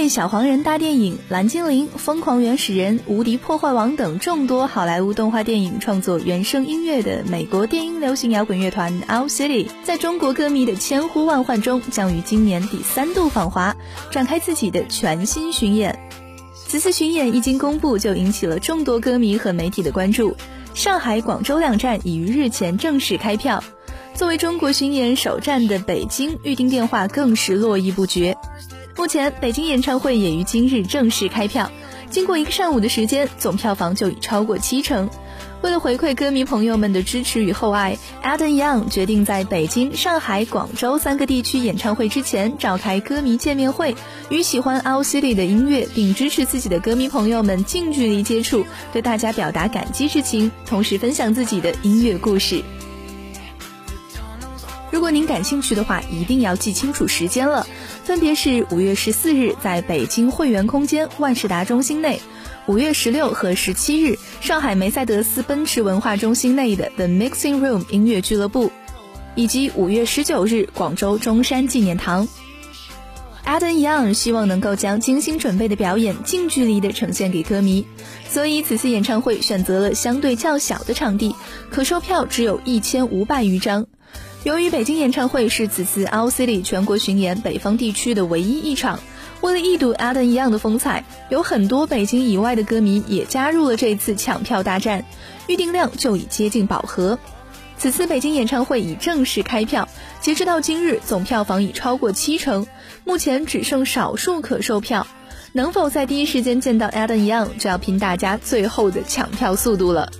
为《小黄人》大电影、《蓝精灵》《疯狂原始人》《无敌破坏王》等众多好莱坞动画电影创作原声音乐的美国电音流行摇滚乐团 Owl City，在中国歌迷的千呼万唤中，将于今年第三度访华，展开自己的全新巡演。此次巡演一经公布，就引起了众多歌迷和媒体的关注。上海、广州两站已于日前正式开票。作为中国巡演首站的北京，预订电话更是络绎不绝。目前，北京演唱会也于今日正式开票，经过一个上午的时间，总票房就已超过七成。为了回馈歌迷朋友们的支持与厚爱，Adam Young 决定在北京、上海、广州三个地区演唱会之前召开歌迷见面会，与喜欢 Owl City 的音乐并支持自己的歌迷朋友们近距离接触，对大家表达感激之情，同时分享自己的音乐故事。如果您感兴趣的话，一定要记清楚时间了，分别是五月十四日在北京会员空间万事达中心内，五月十六和十七日上海梅赛德斯奔驰文化中心内的 The Mixing Room 音乐俱乐部，以及五月十九日广州中山纪念堂。Adam Young 希望能够将精心准备的表演近距离的呈现给歌迷，所以此次演唱会选择了相对较小的场地，可售票只有一千五百余张。由于北京演唱会是此次 L C 里全国巡演北方地区的唯一一场，为了一睹 Adam 一样的风采，有很多北京以外的歌迷也加入了这次抢票大战，预订量就已接近饱和。此次北京演唱会已正式开票，截止到今日，总票房已超过七成，目前只剩少数可售票，能否在第一时间见到 Adam Young，，就要拼大家最后的抢票速度了。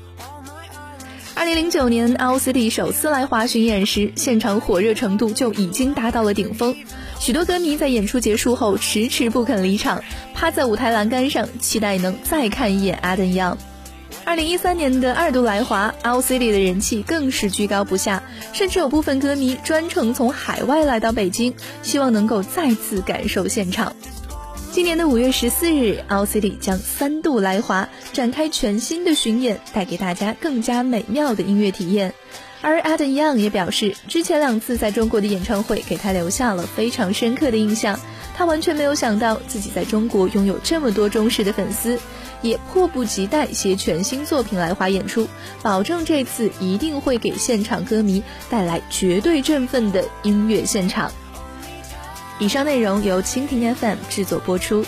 二零零九年，L C D 首次来华巡演时，现场火热程度就已经达到了顶峰。许多歌迷在演出结束后迟迟不肯离场，趴在舞台栏杆上，期待能再看一眼 Adam Young。二零一三年的二度来华，L C D 的人气更是居高不下，甚至有部分歌迷专程从海外来到北京，希望能够再次感受现场。今年的五月十四日，Owl City 将三度来华，展开全新的巡演，带给大家更加美妙的音乐体验。而 Adam Young 也表示，之前两次在中国的演唱会给他留下了非常深刻的印象。他完全没有想到自己在中国拥有这么多忠实的粉丝，也迫不及待携全新作品来华演出，保证这次一定会给现场歌迷带来绝对振奋的音乐现场。以上内容由蜻蜓 FM 制作播出。